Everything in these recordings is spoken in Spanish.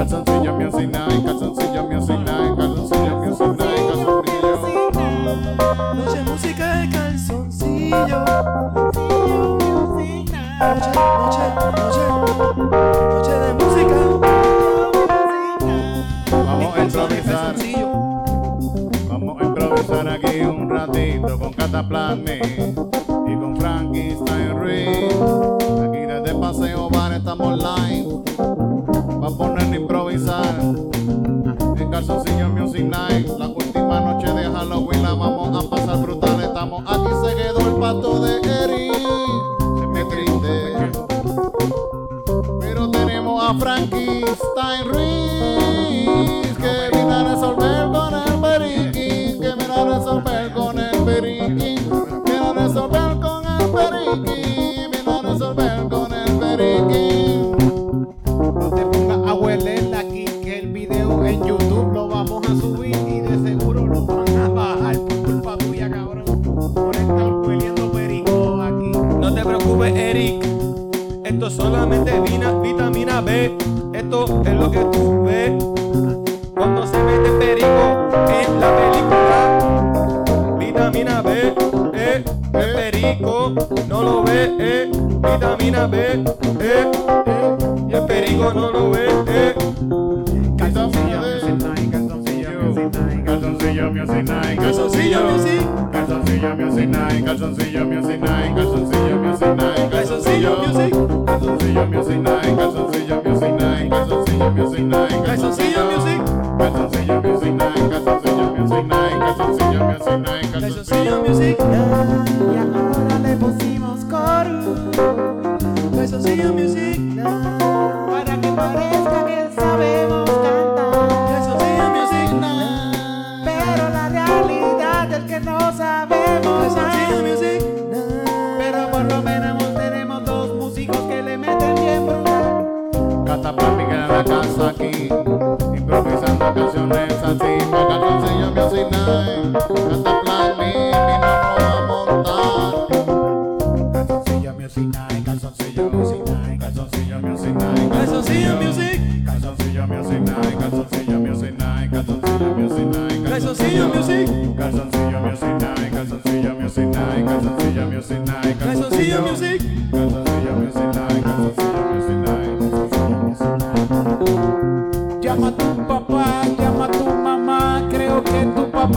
Calzoncillo music night, calzoncillo music night, y con Frankenstein Reed. Aquí desde Paseo Bar estamos live. Va a poner a improvisar en Calzoncillo Music Night. La Esto es solamente vitamina B. Esto es lo que tú ves cuando se mete perico en la película. Vitamina B, eh, el perico no lo ve, eh. Vitamina B, eh, eh, y el perico no lo ve, eh. Calzoncillo Music calzoncillo Music Night, Calzoncillo Music Night, Calzoncillo Music. Calzoncillo Music Night, Calzoncillo Music Night, Calzoncillo Music Night, Calzoncillo Music. Calzoncillo Music Night, Calzoncillo Music Night, Calzoncillo Music Night, Calzoncillo Music. Calzoncillo Music Night, Calzoncillo Music Night, Calzoncillo Music Night, Calzoncillo Music. Y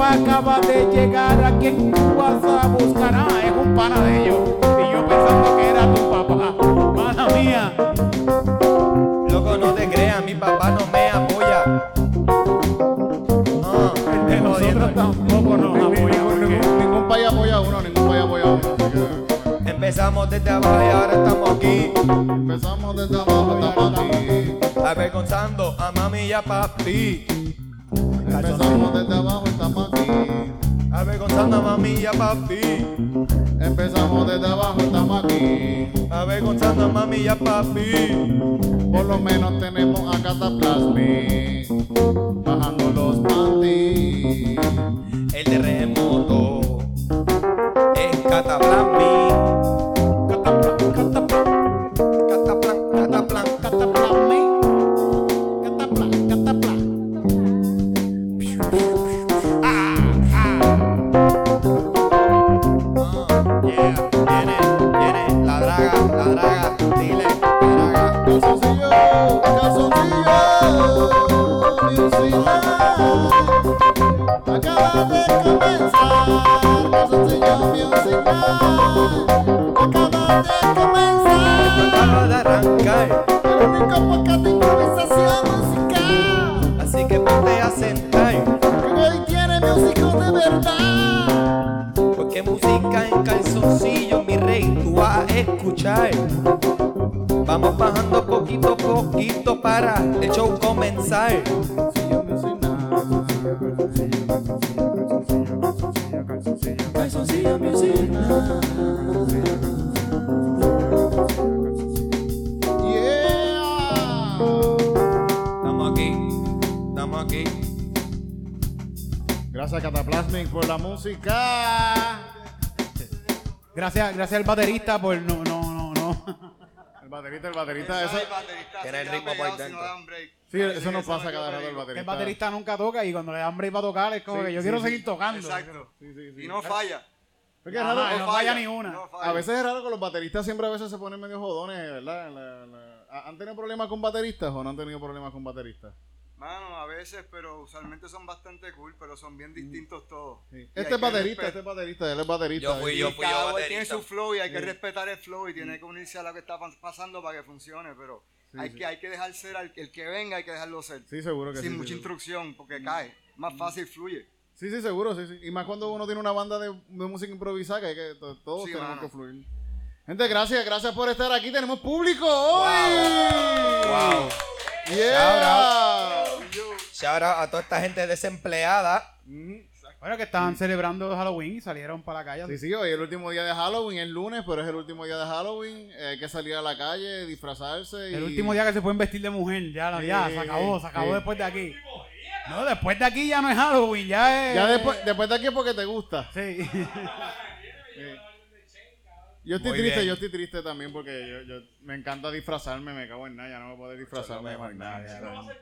papá acaba de llegar. ¿A quién tú vas a buscar? Ah, es un pana de ellos. Y yo pensando que era tu papá. Mala mía. Loco, no te creas, mi papá no me apoya. De nosotros tampoco nos apoya. Ningún país apoya a uno, ningún país apoya a uno. Empezamos desde abajo y ahora estamos aquí. empezamos desde abajo, estamos aquí. Avergonzando a mami y a papi. Empezamos desde abajo, estamos aquí. A mami y a papi. Empezamos desde abajo, estamos aquí. A mami y a papi. Por lo menos tenemos a Cataplasmi Vamos bajando poquito a poquito para el show comenzar. Por la música. Gracias, gracias al baterista por no, no, no, no. El baterista, el baterista, eso, Tiene el ritmo por dentro. sí, eso nos pasa cada rato el baterista. El baterista nunca toca y cuando le da hambre y va a tocar es como Sí, que yo sí, quiero sí. seguir tocando. Exacto. Sí, sí, sí. Y no falla. Porque es raro, no falla ni una. No falla. A veces es raro que los bateristas siempre a veces se ponen medio jodones, ¿verdad? La- la- ¿Han tenido problemas con bateristas o no han tenido problemas con bateristas? Mano, a veces, pero usualmente son bastante cool, pero son bien distintos todos. Sí. Este es baterista, este es baterista, él es baterista. Yo fui, yo fui cada yo cual tiene su flow y hay que respetar el flow y tiene que unirse a lo que está pas- pasando para que funcione, pero hay, sí. Que, hay que dejar ser al el que venga, hay que dejarlo ser. Sí, seguro que Sin sí. mucha sí, sí. instrucción, porque cae. Más fácil fluye. Sí, sí, seguro, sí, sí. Y más cuando uno tiene una banda de, de música improvisada, que, hay que to- todos Sí, tenemos mano. que fluir. Gente, gracias, gracias por estar aquí. Tenemos público hoy. Wow. Yeah. Shout out a toda esta gente desempleada. Bueno, que estaban celebrando Halloween y salieron para la calle. Sí, sí, hoy es el último día de Halloween, es lunes, pero es el último día de Halloween. eh, hay que salir a la calle, disfrazarse. y- El último día que se pueden vestir de mujer, ya, no, ya, se acabó, se acabó después de aquí. No, después de aquí ya no es Halloween, ya es... Ya después, después de aquí es porque te gusta. Sí. Yo estoy Muy triste, bien. yo estoy triste también porque yo, yo me encanta disfrazarme, me cago en nada, ya no me puedo disfrazarme. Es lo más mejor, nada, ya, ya.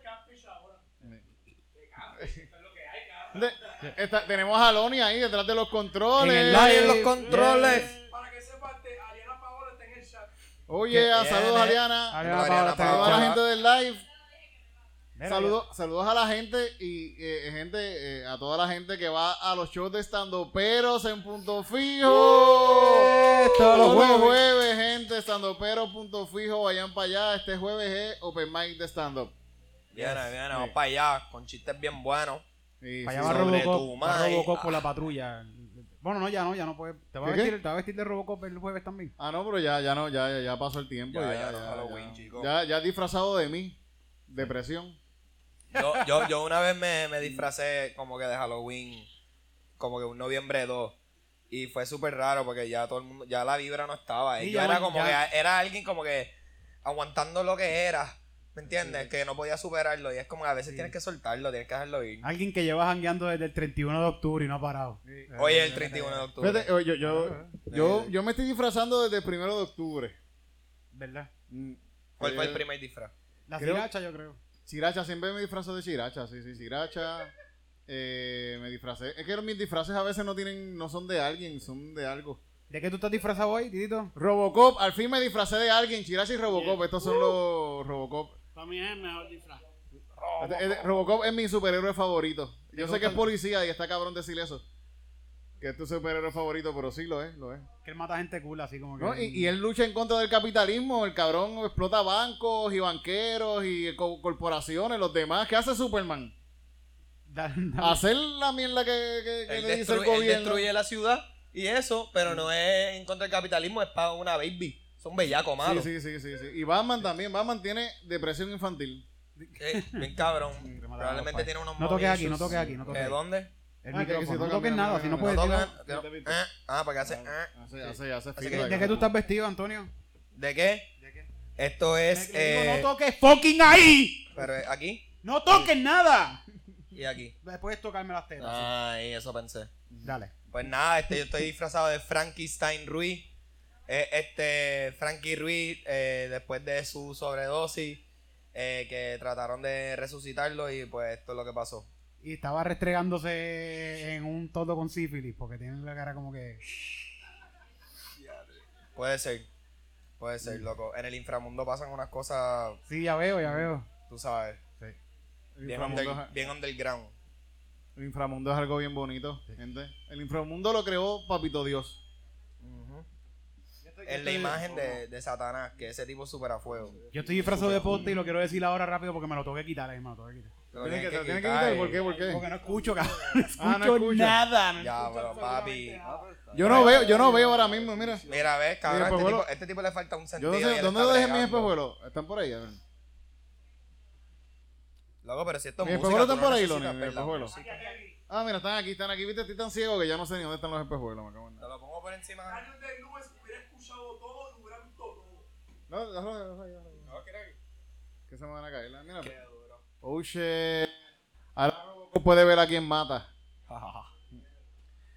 De- esta- tenemos a Loni ahí detrás de los controles. En el Ahí en live. los controles. Para que sepa, este, Ariana Paola está en el chat. Oye, Que a saludos viene. Ariana. Ariana Saludos a la gente del live. Saludos, saludos a la gente y eh, gente, eh, a toda la gente que va a los shows de estando peros en punto fijo. todos los Todos los jueves. jueves, gente, estando punto fijo, vayan para allá. Este jueves es Open Mic de stand up. Viene, viene, vamos para allá. Con chistes bien buenos. Sí, Para sí, allá va sobre Robocop, tu madre. Robocop por la patrulla. Bueno, no, ya no, ya no puede. ¿Te va a ¿Qué, vestir, te va a vestir de Robocop el jueves también? Ah, no, pero ya, ya no, ya, ya, ya pasó el tiempo. Ya, Ya, ya ya, Halloween, ya. chico. Ya, ya disfrazado de mí. Depresión. Yo, yo, yo una vez me, me disfracé como que de Halloween, como que un noviembre 2. Y fue súper raro porque ya todo el mundo, ya la vibra no estaba. Sí, yo ya era como ya- que, era alguien como que aguantando lo que era. ¿Me entiendes? Que no podía superarlo. Y es como que a veces tienes que soltarlo, tienes que dejarlo ir. Alguien que lleva jangueando desde el 31 de octubre y no ha parado. Hoy es el 31 de octubre. Fíjate, yo, yo, yo, yo me estoy disfrazando desde el primero de octubre. ¿Verdad? Mm, ¿Cuál fue el eh, primer disfraz? La siracha, yo creo. Chiracha, siempre me disfrazo de Chiracha, sí, sí, Chiracha. Eh, me disfracé. Es que mis disfraces a veces no tienen, no son de alguien, son de algo. ¿De qué tú estás disfrazado hoy, Titito? Robocop, al fin me disfracé de alguien, Chiracha y Robocop, estos son los Robocop. Para mí es el mejor disfraz. Este- este- Robocop es mi superhéroe favorito. Yo sé que es policía y está cabrón decir eso. Que es tu superhéroe favorito, pero sí lo es, lo es. Que él mata gente cool, así como que. ¿No? Y, y él lucha en contra del capitalismo. El cabrón explota bancos y banqueros y co- corporaciones, los demás. ¿Qué hace Superman? Da- da- Hacer la mierda que, que- que Él, le dice el él gobierno. destruye la ciudad y eso, pero no es en contra del capitalismo, es para una baby. Son bellacos, Sí, malos. sí, sí, sí, sí. Y Batman también. Batman tiene depresión infantil. Eh, bien cabrón. Probablemente tiene unos No toques aquí, no toques aquí, no toques ¿De dónde? El Ah, que- que micrófono. no toques nada, si no puedes. que no- eh, Ah, porque hace. eh. Hace, hace, hace que- acá. ¿De qué tú estás vestido, Antonio? ¿De qué? Esto es. Eh, no toques fucking ahí. pero es aquí No toques nada. y aquí. Después tocarme las tetas. Ay, eso pensé. Dale. Pues nada, este, yo estoy disfrazado de Frankenstein Ruiz. Eh, este, Frankie Ruiz, eh, después de su sobredosis, eh, que trataron de resucitarlo y pues esto es lo que pasó. Y estaba restregándose en un todo con sífilis, porque tiene la cara como que. Puede ser, puede ser, loco. En el inframundo pasan unas cosas, Sí, ya veo, ya veo. tú sabes, El bien, inframundo, under- es- bien underground. el inframundo es algo bien bonito, gente. El inframundo lo creó Papito Dios. Es la imagen de, de Satanás, que ese tipo es súper a fuego. Yo estoy disfrazado de poste y lo quiero decir ahora rápido porque me lo tengo que quitar, eh, me lo tengo que quitar. Lo Tiene que, que quitar, quitar. ¿Por qué? ¿Por qué? Porque no escucho, cabrón. No escucho, Ah, no escucha. nada. no Ya, escucho pero papi. Yo no veo, yo no veo ahora mismo, mira. Mira, ves, cabrón, este, tipo, este tipo le falta un Yo sentido. no y sé, ¿dónde dejé mis espejuelos? ¿Están por ahí? A ver. Loco, pero si esto es Mis música, están no por ahí, Loni, espejuelos. Ah, mira, están aquí, están aquí. Viste, estoy tan ciego que ya no sé ni dónde están los espejuelos. Me cago en Te lo pongo por encima. Años de nubes hubiera escuchado todo y hubiera visto No, déjalo, déjalo, déjalo. No, ¿qué era aquí? Que se me van a caer. Mira. Qué duro. Oh, shit. Ahora uno puede ver a quién mata.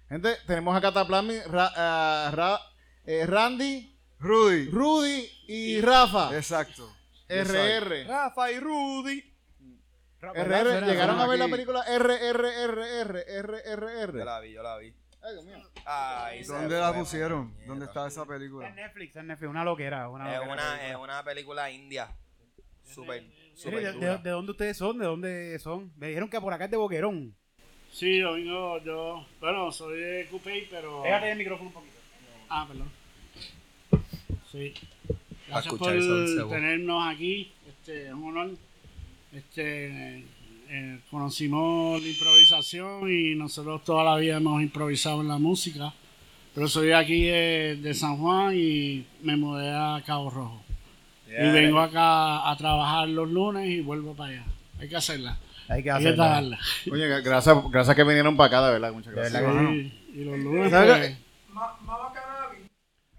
Gente, tenemos a Cataplasmi, Ra- ah, Ra- eh, Randy, Rudy. Rudy y Rafa. Exacto. RR. Rafa y Rudy. RR, llegaron a ver la película RRRR, Yo RRR. la vi, yo la vi. Ay, Dios mío. Ay, ¿Dónde la pusieron? ¿Dónde está esa película? En Netflix, en Netflix, una loquera. Una Es loquera una, película. es una película india. Súper, súper ¿de, de, de dónde ustedes son? ¿De dónde son? Me dijeron que por acá es de Boquerón. Sí, yo vengo, yo, bueno, soy de Coupé, pero... Pégate el micrófono un poquito. Ah, perdón. Sí. Gracias por tenernos aquí. Este, es un honor. Este, eh, conocimos la improvisación y nosotros toda la vida hemos improvisado en la música. Pero soy de aquí de, de San Juan y me mudé a Cabo Rojo. Y vengo acá a trabajar los lunes y vuelvo para allá. Hay que hacerla. Hay que Hay que. Oye, gra- gracias, gracias que vinieron para acá, de verdad. Muchas gracias. Sí, y los lunes ¿Sabes pues,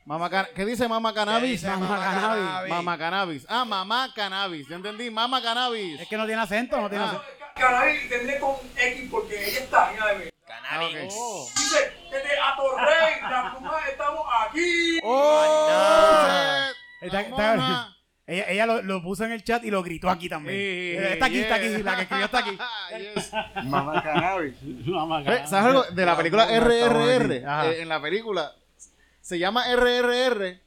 Mama Can- ¿Qué dice Mama Cannabis? dice Mama Cannabis? Mama Cannabis. Ah, Mamá Cannabis. Yo entendí. Mama Cannabis. Es que no tiene acento, no tiene Ah. acento. Cannabis tendré con X porque ella está en ADB. Cannabis. Ah, ok. Oh. Dice, desde Atorrey, la estamos aquí. ¡Oh! Está- está- Mamona. Ella, ella lo, lo puso en el chat y lo gritó aquí también. Eh, está aquí, está aquí, la que escribió está aquí. Yes. Mamá Cannabis. Mamá, Ve, ¿Sabes algo? De la película RRR, eh, en la película, se llama RRR.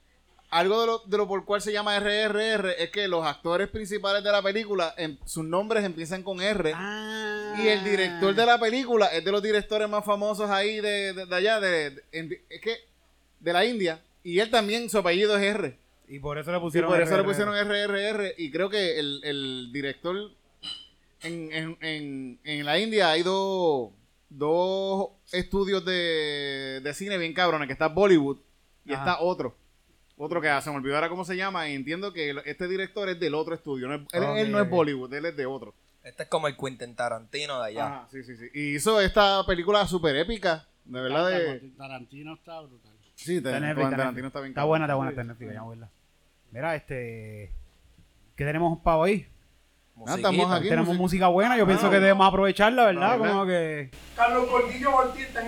Algo de lo, de lo por cual se llama RRR es que los actores principales de la película, em- sus nombres empiezan con R. Ah. Y el director de la película es de los directores más famosos ahí de, de- de allá, de, en- es que de la India. Y él también, su apellido es R. Y por eso le Y pusieron. por eso le pusieron RRR. Y creo que el, el director en, en, en, en la India hay dos, dos estudios de, de cine bien cabrones, que está Bollywood y Ajá. está otro. Otro que se me olvidó ahora cómo se llama y entiendo que el- este director es del otro estudio. no es- él, no es. Bollywood, él es de otro. Este es como el Quentin Tarantino de allá. Ajá, sí, sí, sí. Y hizo esta película súper épica. De verdad, de... Tarantino está brutal. Sí, Está en Tarantino está Tarantino está bien Está cabrón. buena, está buena, está Netflix, a verla. Mira, este. ¿Qué tenemos para hoy? Estamos aquí. Tenemos música. música buena, yo pienso que debemos aprovecharla, ¿verdad? Ah, ¿verdad? Como que. Carlos Gordillo Ortiz está en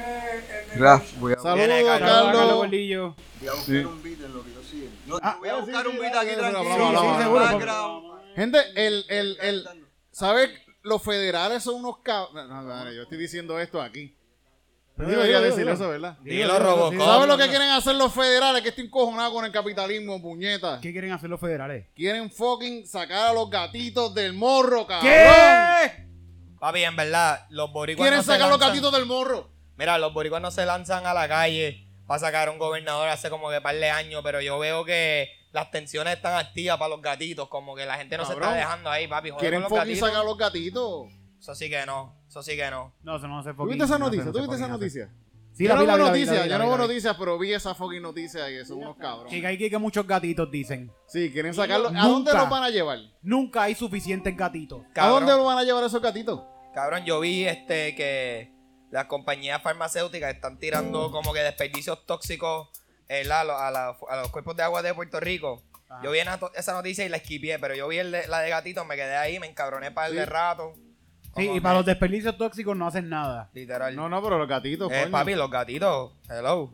el... Raf, voy a, Saludos, Carlos. Carlos. Gordillo. voy a buscar un beat en lo que yo sigue. No, Ah, voy a buscar sí, un beat sí, aquí tranquilo. Gente, el, el, el, ¿sabes? Los federales son unos cabros. No, no, no, yo estoy diciendo esto aquí. Debería dilo, decir dilo. eso, ¿verdad? Dilo, Robocop. ¿Sabes lo que quieren hacer los federales? Que estoy encojonado con el capitalismo, puñeta. ¿Qué quieren hacer los federales? Quieren fucking sacar a los gatitos del morro, cabrón. ¿Qué? Papi, en verdad, los boricuas Quieren no se sacar a los gatitos del morro. Mira, los boricuas no se lanzan a la calle para sacar a un gobernador hace como que par de años, pero yo veo que las tensiones están activas para los gatitos, como que la gente no se está dejando ahí, papi. Joder Quieren con los fucking gatitos. sacar a los gatitos. Eso sí que no, eso sí que no. No, eso no se ¿Tú viste esa noticia? ¿Tú viste esa noticia? Sí, yo la no vi, veo noticias, yo no veo noticias, pero vi esa fucking noticia y son unos cabrones. Que hay que, que muchos gatitos dicen. Sí, quieren sacarlos. ¿A dónde los van a llevar? Nunca hay suficientes gatitos. ¿A Cabrón, dónde los van a llevar esos gatitos? cabrón, yo vi este que las compañías farmacéuticas están tirando como que desperdicios tóxicos eh, la- a, los- a la- a los cuerpos de agua de Puerto Rico. Ajá. Yo vi esa noticia y la esquipié, pero yo vi el de- la de gatitos, me quedé ahí, me encabroné para el de rato. Sí, y para que, los desperdicios tóxicos no hacen nada. Literal. No, no, pero los gatitos, Eh, coño. papi, los gatitos. Hello.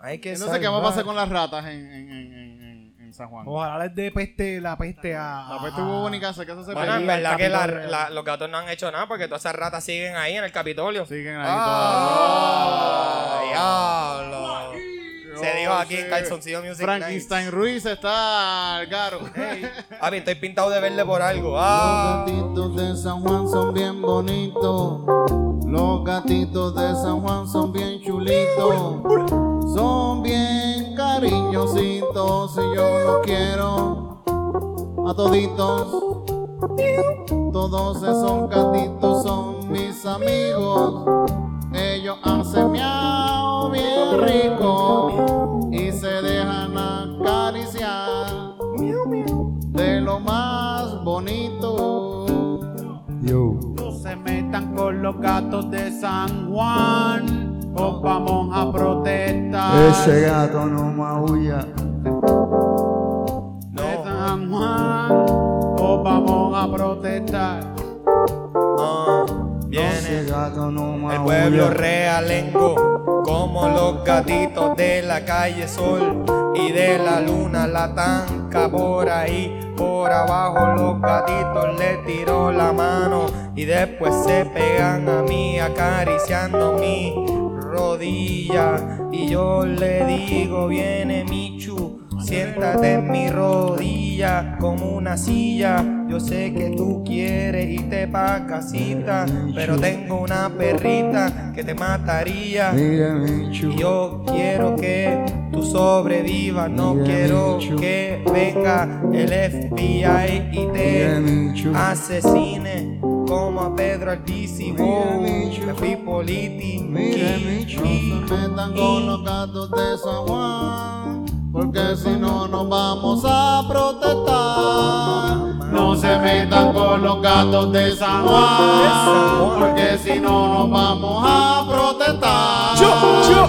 Hay que Entonces, ¿qué va a pasar con las ratas en, en, en, en, en- en San Juan? Ojalá les dé peste la peste a. La peste bubónica se casa se Bueno, en verdad que la- Capitolio. la- los gatos no han hecho nada porque todas esas ratas siguen ahí en el Capitolio. Siguen ahí Ah, diablo. Se dijo aquí en sí. Calzoncillo Music Frankenstein Nights. Ruiz está al garo. Papi, estoy pintado de verde por algo. Los Ah. gatitos de San Juan son bien bonitos. Los gatitos de San Juan son bien chulitos. Son bien cariñositos y yo los quiero a toditos. Todos esos gatitos son mis amigos. Ellos hacen miau bien rico y se dejan acariciar de lo más bonito. No se metan con los gatos de San Juan o vamos a protestar. Ese gato no maulla. de San Juan o vamos a protestar. El pueblo realengo, como los gatitos de la calle Sol y de la luna la tanca por ahí. Por abajo los gatitos le tiró la mano y después se pegan a mí acariciando mi rodilla. Y yo le digo, viene Michu, siéntate en mi rodilla como una silla. Yo sé que tú quieres irte pa' casita, pero tengo una perrita que te mataría. Y Yo quiero que tú sobrevivas, no quiero que venga el FBI y te asesine como a Pedro. Mira, Wow, me fui politi. Mira, se metan con los gatos de San Juan, porque si no nos vamos a protestar. No se metan con los gatos de San Juan, porque si no nos vamos a protestar.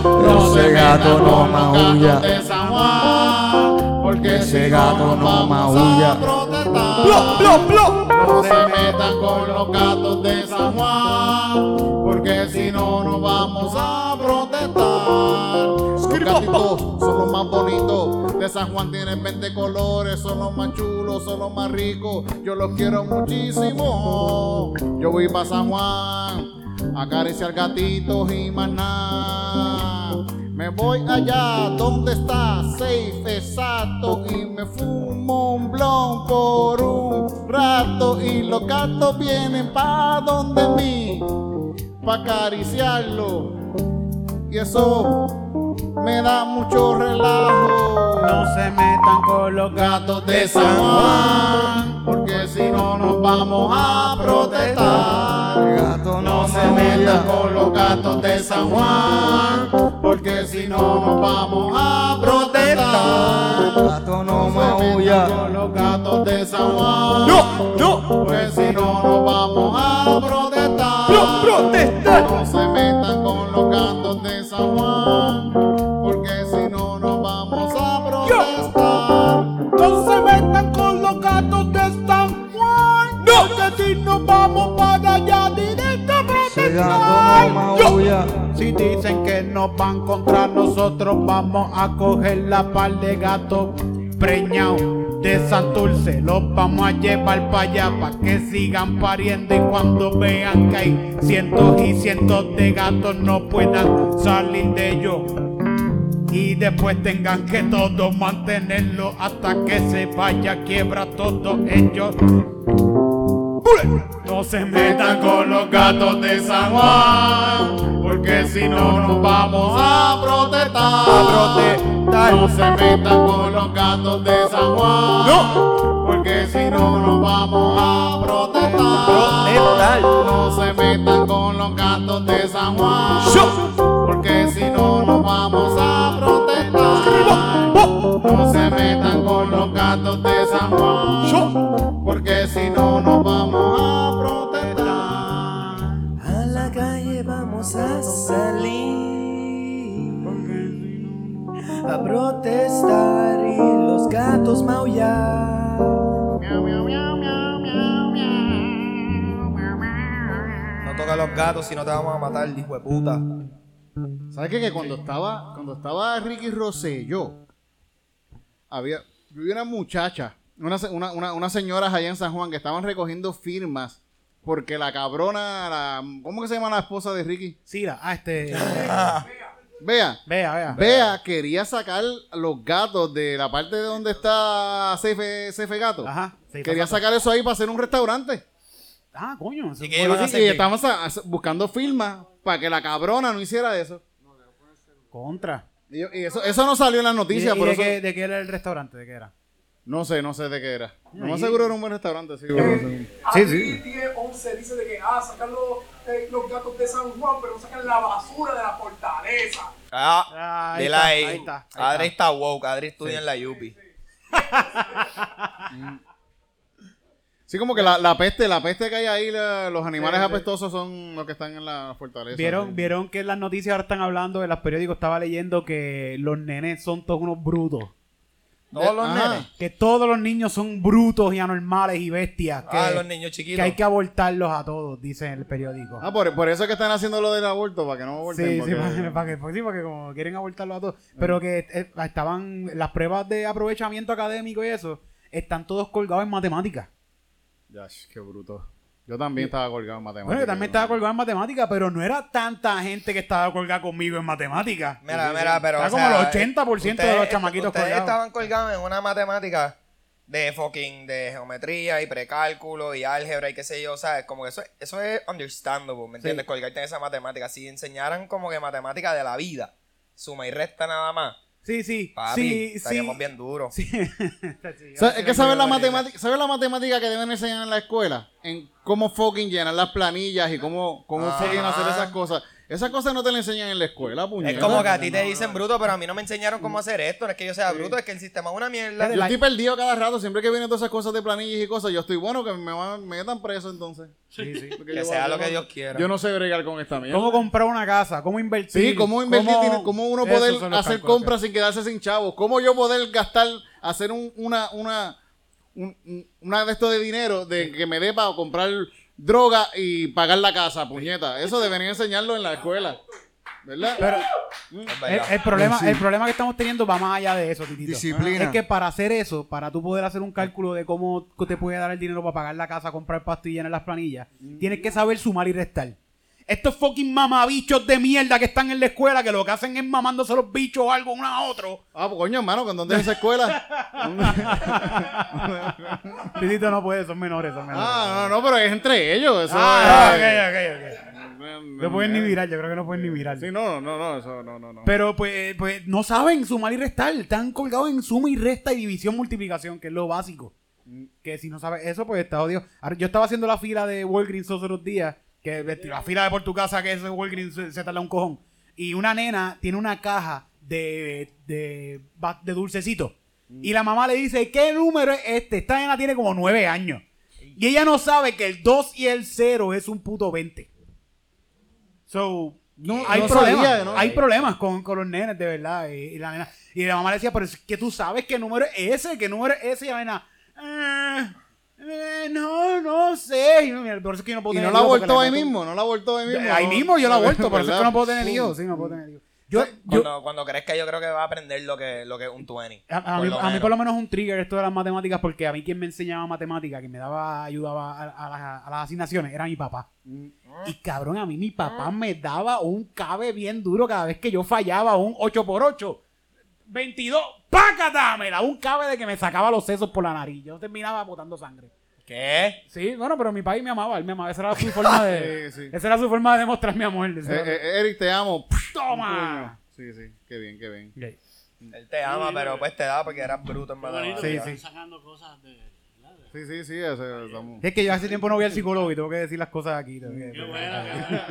No se Ese metan gato no con los maulla. gatos de San Juan, porque Ese si gato no nos no vamos maulla. a protestar. No se metan con los gatos de San Juan, porque si no nos vamos a protestar. Los gatitos son más bonitos. De San Juan tienen 20 colores, son los más chulos, son los más ricos. Yo los quiero muchísimo. Yo voy para San Juan a acariciar gatitos y más nada. Me voy allá donde está safe exacto y me fumo un blon por un rato y los gatos vienen pa donde mí pa acariciarlo y eso me da mucho relajo. No se metan con los gatos de San Juan, porque si no nos vamos a protestar. Gato No se metan con los gatos de San Juan, porque si no nos vamos a protestar. Gato no No se metan con los gatos de San Juan, No, no, pues si no nos vamos a protestar. no, protestar. No se metan con los gatos de San Juan, vamos para allá directo a protestar. Si dicen que nos van contra nosotros, vamos a coger la par de gatos preñados de Santurce. Los vamos a llevar para allá para que sigan pariendo. Y cuando vean que hay cientos y cientos de gatos, no puedan salir de ellos. Y después tengan que todos mantenerlo hasta que se vaya quiebra todos ellos. No se metan con los gatos de San Juan, porque si no nos vamos a protestar. protestar. No se metan con los gatos de San Juan, No. porque si no nos vamos a protestar. Protestar. No se metan con los gatos de San Juan, protestar y los gatos maullar. No toca a los gatos si no te vamos a matar, hijo de puta. ¿Sabes qué? Que cuando estaba, cuando estaba Ricky Rosselló, había, yo vi una muchacha, una, se- una, una, unas señoras allá en San Juan que estaban recogiendo firmas porque la cabrona, la, ¿cómo que se llama la esposa de Ricky? Sira, ah, este. Vea, Vea, vea. Vea quería sacar los gatos de la parte de donde está Cefe, Cefe Gato. Ajá. sí, Quería pasa- sacar eso ahí para hacer un restaurante. Ah, coño. ¿Y a Y hacer? estamos a- a- buscando firmas para que la cabrona no hiciera eso. Contra. Y, y eso, eso no salió en las ¿Y, noticias, y por de, eso... qué, de qué era el restaurante? ¿De qué era? No sé, no sé de qué era. No me aseguro era un buen restaurante, sí. sé. Sí, Aquí tiene 11 dice de que ah, sacan los, eh, los gatos de San Juan, pero sacan la basura de la fortaleza. Ah, Ah, ahí dile está, ahí. ahí está, ahí Adri está. está woke, Adri estudia en la UPI. Sí, como que la, la peste, la peste que hay ahí, la- los animales apestosos son los que están en la fortaleza. ¿Vieron, sí. vieron que en las noticias ahora están hablando, en los periódicos estaba leyendo que los nenes son todos unos brutos. Todos los Ajá. nenes. Que todos los niños son brutos y anormales y bestias. Que, Ah, los niños chiquitos. que hay que abortarlos a todos, dice el periódico. Ah, por, por eso es que están haciendo lo del aborto, para que no aborten. Sí, sí, porque- para, para que, pues sí, porque como quieren abortarlo a todos. Pero que eh, estaban las pruebas de aprovechamiento académico y eso, están todos colgados en matemáticas. Ya, qué bruto. Yo también estaba colgado en matemáticas. Bueno, yo también estaba colgado en matemáticas, pero no era tanta gente que estaba colgada conmigo en matemáticas. Mira, mira, pero. O como sea, el 80% de los chamaquitos Ustedes colgados. estaban colgados en una matemática de fucking de geometría y precálculo y álgebra y qué sé yo, ¿sabes? Como que eso, eso es understandable, ¿me entiendes? Colgarte en esa matemática. Si enseñaran como que matemática de la vida, suma y resta nada más, Sí, sí, papi, sí, sí. estaríamos bien duros. Sí. Es que sabes la matemática, ¿sabes la matemática que deben enseñar en la escuela? En cómo fucking llenar las planillas y cómo, cómo fucking hacer esas cosas. Esas cosas no te las enseñan en la escuela, puñeta. Es como que a ti te dicen bruto, pero a mí no me enseñaron cómo hacer esto. No es que yo sea bruto, es que el sistema es una mierda. Yo estoy perdido cada rato, siempre que vienen todas esas cosas de planillas y cosas, yo estoy bueno que me, van, me metan preso entonces. Sí, sí. Porque Que yo- sea yo lo no- que Dios quiera. Yo no sé bregar con esta mierda. ¿Cómo comprar una casa? ¿Cómo invertir? Sí, cómo invertir, cómo, cómo uno Esos poder son los hacer cálculos compras sin quedarse sin chavos. Cómo yo poder gastar, hacer un, una, una, un- un- una de esto de dinero de que me dé para comprar droga y pagar la casa, puñeta. Eso deberían enseñarlo en la escuela. ¿Verdad? Pero Es el, problema, Sí. el problema que estamos teniendo va más allá de eso, Titito. Disciplina. Es que para hacer eso, para tú poder hacer un cálculo de cómo te puede dar el dinero para pagar la casa, comprar pasto y llenar las planillas, tienes que saber sumar y restar. Estos fucking mamabichos de mierda que están en la escuela, que lo que hacen es mamándose los bichos o algo uno a otro. Ah, pues coño, hermano, ¿con dónde es esa escuela? Titito no puede, son menores, son menores. ah, no, no, pero es entre ellos. Eso Ah, es- ok, ok, ok. No pueden ni mirar, yo creo que no pueden ni mirar. Sí, no, no, no, eso no, no, no. Pero pues, pues no saben sumar y restar. Están colgados en suma y resta y división, multiplicación, que es lo básico. Que si no sabes eso, pues está odio. Yo estaba haciendo la fila de Walgreens los otros días. Que la fila de por tu casa, que es de Walgreens, se, se tarda un cojón. Y una nena tiene una caja de, de, de dulcecito. Y la mamá le dice, ¿qué número es este? Esta nena tiene como nueve años. Y ella no sabe que el 2 y el 0 es un puto 20. So, No, hay no problemas. sabía, ¿no? Hay problemas con, con los nenes, de verdad. Y, y la nena, y la mamá le decía, pero es que tú sabes qué número es ese, qué número es ese. Y la nena, "Eh, eh, no, no sé. Y por eso es que yo no puedo Y tener no la abortó ahí mismo, no la abortó ahí mismo. Ahí mismo yo la aborto, por eso es que no puedo tener hijos. Sí, no puedo tener hijos. Yo, yo, Cuando, cuando crezca, yo creo que va a aprender lo que, lo que es un 20. a, mí, a por lo menos es un trigger esto de las matemáticas porque a mí quien me enseñaba matemáticas, que me daba, ayudaba a, a las, a las asignaciones, era mi papá. Y cabrón, a mí mi papá me daba un cabe bien duro cada vez que yo fallaba un 8x8. 22, ¡pácata! Me daba un cabe de que me sacaba los sesos por la nariz. Yo terminaba botando sangre. ¿Qué? Sí, bueno, pero mi país me amaba, él me amaba. Esa era su forma de, Sí, sí. Esa era su forma de demostrar mi amor. Eh, eh, Eric, te amo. ¡Toma! Sí, sí, qué bien, qué bien. Él te ama, pero pues te da porque eras bruto en que Sí, sí. sacando cosas de. Sí, sí, sí, ese, estamos- Es que yo hace tiempo no voy al psicólogo y tengo que decir las cosas aquí. que- Qué bueno, qué bueno.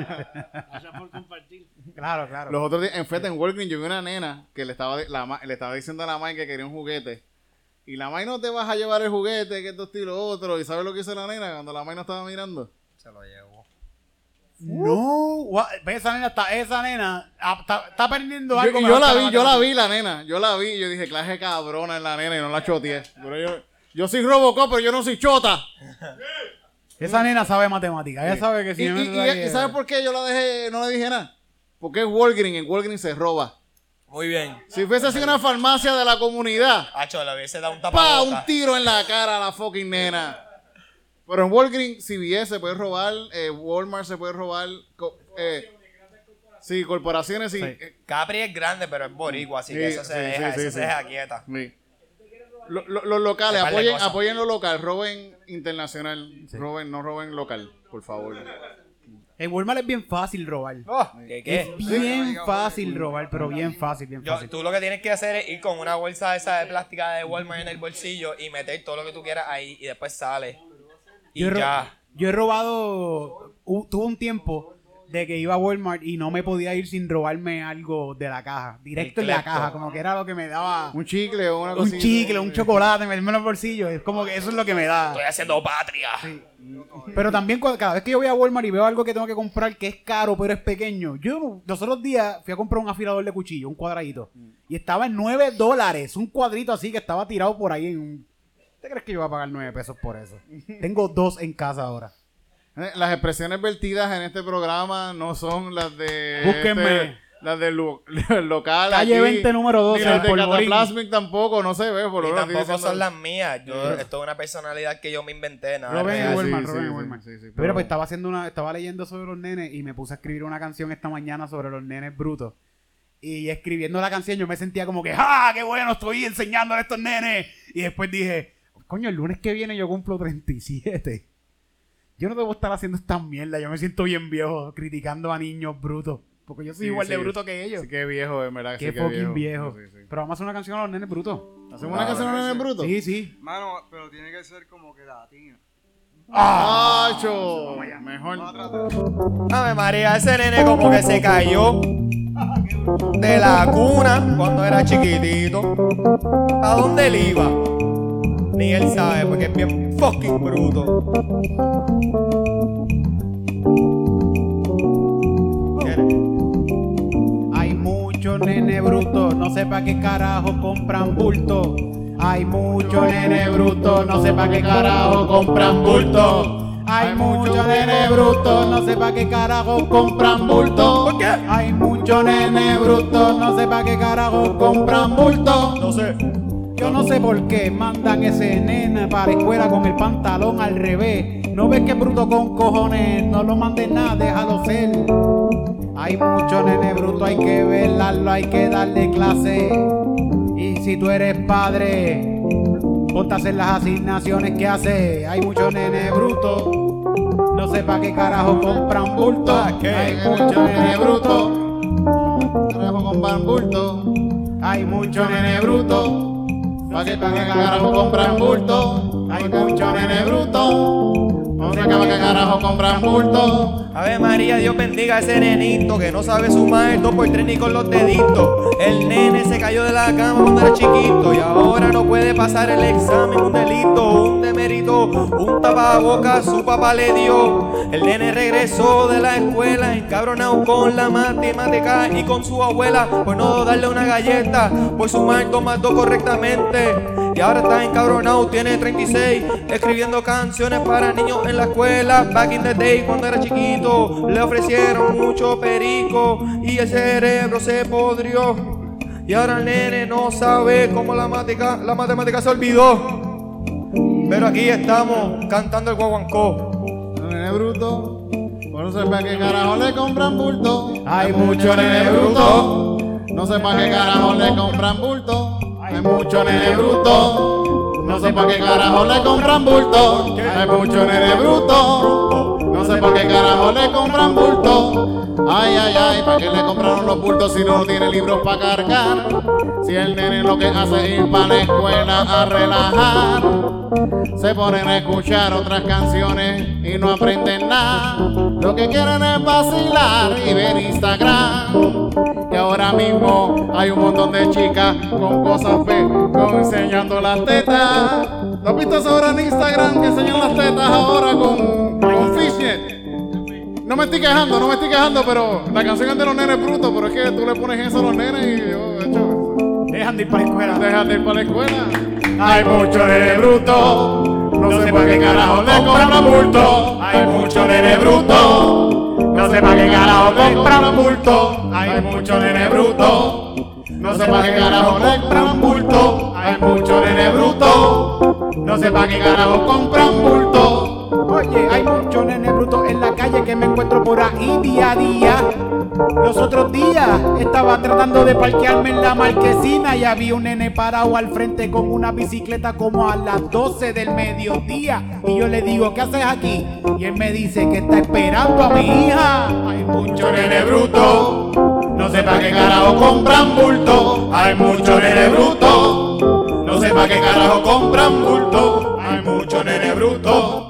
Gracias por compartir. Claro, claro. Los otros días, en Feta, en Walgreens, yo vi una nena que le estaba, la le estaba diciendo a la May que quería un juguete. Y la May no te vas a llevar el juguete, que esto, esto y lo otro. ¿Y sabes lo que hizo la nena cuando la May no estaba mirando? Se lo llevo. No, esa nena está, esa nena ah, está, está aprendiendo Yo, algo. yo la vi, yo la vi, la nena. Yo la vi. Yo dije, clase cabrona en la nena y no la choteé. Pero yo, yo soy Robocop, pero yo no soy chota. Esa nena sabe matemáticas. Ella sabe que si Y, no y- que- y ¿sabes por qué yo la dejé, no le dije nada? Porque es Walgreens, en Walgreens se roba. Muy bien. Si fuese así una farmacia de la comunidad, Hacho, le hubiese dado un pa, un tiro en la cara a la fucking nena. Pero en Walgreens, CVS se puede robar, eh, Walmart se puede robar, co- eh, sí, corporaciones sí. Sí. eh, Capri es grande, pero es boricua, así que Sí, eso se sí, deja, sí, eso sí, se sí. deja quieta. Sí. Lo- lo- los locales, apoyen, apoyen lo local, roben internacional, roben, no roben local, por favor. En Walmart es bien fácil robar. Oh, ¿Qué qué? Bien fácil robar, pero bien fácil, bien Yo, fácil. tú lo que tienes que hacer es ir con una bolsa esa de plástica de Walmart en el bolsillo y meter todo lo que tú quieras ahí y después sales. Y Yo ya. yo he robado, tuve un tiempo de que iba a Walmart y no me podía ir sin robarme algo de la caja. Directo en la caja, como que era lo que me daba Un chicle o una un cosita. chicle, un chocolate, meterme en los bolsillos. Es como que eso es lo que me da. Estoy haciendo patria. Pero también cada vez que yo voy a Walmart y veo algo que tengo que comprar que es caro pero es pequeño. Yo los otros días fui a comprar un afilador de cuchillo, un cuadradito. Y estaba en 9 dólares. Un cuadrito así que estaba tirado por ahí en un... ¿Te crees que yo voy a pagar 9 pesos por eso? Tengo dos en casa ahora. Eh, Las expresiones vertidas en este programa no son las de. Búsquenme. este, las del lo- local. Calle aquí, 20, número 12, Ni las de el polvorín. Cataplasmic tampoco, no se ve. Por lo tampoco estoy son diciendo- las mías. Yo, esto es una personalidad que yo me inventé. Nada real. Walmart, sí, sí, Walmart. sí, sí, Pero pero- pues estaba haciendo una, estaba leyendo sobre los nenes y me puse a escribir una canción esta mañana sobre los nenes brutos. Y escribiendo la canción yo me sentía como que, ¡ah, qué bueno! Estoy enseñándole a estos nenes. Y después dije, coño, el lunes que viene yo cumplo 37. Yo no debo estar haciendo esta mierda. Yo me siento bien viejo criticando a niños brutos. Porque yo soy Sí, igual de bruto que ellos. Sí, qué viejo, en verdad. Qué sí, fucking viejo. Sí, sí. Pero vamos a hacer una canción a los nenes brutos. ¿Hacemos una canción en el bruto? Sí, sí. Mano, pero tiene que ser como que latino. ¡Acho! Mejor. Vamos a tratar. Ave María, ese nene como que se cayó de la cuna cuando era chiquitito. ¿A dónde él iba? Ni él sabe porque es bien fucking bruto. Hay muchos nene brutos, no sé pa' qué carajo compran bulto. Hay muchos nene brutos, no sé pa' qué carajo compran bulto. Hay muchos nene brutos, no sé pa' qué carajo compran bulto. ¿Por qué? Hay muchos nene brutos, no sé pa' qué carajo compran bulto. No sé. Yo no sé por qué mandan ese nene para la escuela con el pantalón al revés. No ves que es bruto con cojones, no lo mandes nada, déjalo ser. Hay mucho nene bruto, hay que velarlo, hay que darle clase. Y si tú eres padre, ponte a hacer las asignaciones que hace. Hay mucho nene bruto, no sé pa' qué carajo compran bulto. Hay mucho nene bruto, Carajo con pan bulto. hay mucho nene bruto. ¿Para qué, para qué carajo compran bulto? Hay mucho nene bruto. Sé para qué carajo compran bulto. Ave María, Dios bendiga a ese nenito que no sabe sumar dos por tres ni con los deditos. El nene se cayó de la cama cuando era chiquito y ahora no puede pasar el examen. Un delito, un demérito, un tapabocas su papá le dio. El nene regresó de la escuela encabronado con la matemática y con su abuela por no darle una galleta por sumar dos más dos correctamente. Y ahora está encabronado, tiene 36, escribiendo canciones para niños en la escuela. Back in the day, cuando era chiquito, le ofrecieron mucho perico y el cerebro se podrió. Y ahora el nene no sabe cómo la matemática, la matemática se olvidó. Pero aquí estamos cantando el guaguancó. Nene bruto. Pues no sé para qué carajo le compran bulto. Hay mucho nene bruto. No sé para qué carajo le compran bulto. Hay mucho nene bruto. No sé para qué carajo le compran bulto. Hay mucho nene bruto. No sé para qué carajo le compran bulto. Ay, ay, ay, ¿para qué le compraron los bultos si no tiene libros para cargar? Si el nene lo que hace es ir para la escuela a relajar. Se ponen a escuchar otras canciones y no aprenden nada. Lo que quieren es vacilar y ver Instagram. Ahora mismo hay un montón de chicas con cosas con enseñando las tetas. ¿No has visto eso ahora en Instagram que enseñan las tetas ahora con, con fishnet? No me estoy quejando, no me estoy quejando, pero la canción es de los nenes brutos, pero es que tú le pones eso a los nenes y yo, hecho, Dejan de ir para la escuela. déjate ir para la escuela. Hay mucho nene bruto, no sé para qué carajo le compran bulto. Hay mucho nene bruto, no sé para qué carajo compran bulto. Hay mucho nene bruto, no sé para qué carajo compran bulto. Hay mucho nene bruto, no sé para qué carajo compran bulto. Hay muchos nene brutos en la calle que me encuentro por ahí día a día. Los otros días estaba tratando de parquearme en la marquesina y había un nene parado al frente con una bicicleta como a las 12 del mediodía. Y yo le digo, ¿qué haces aquí? Y él me dice que está esperando a mi hija. Hay mucho nene bruto. No sé para qué carajo compran bulto. Hay mucho nene bruto. No sé para qué carajo compran bulto. Hay mucho nene bruto.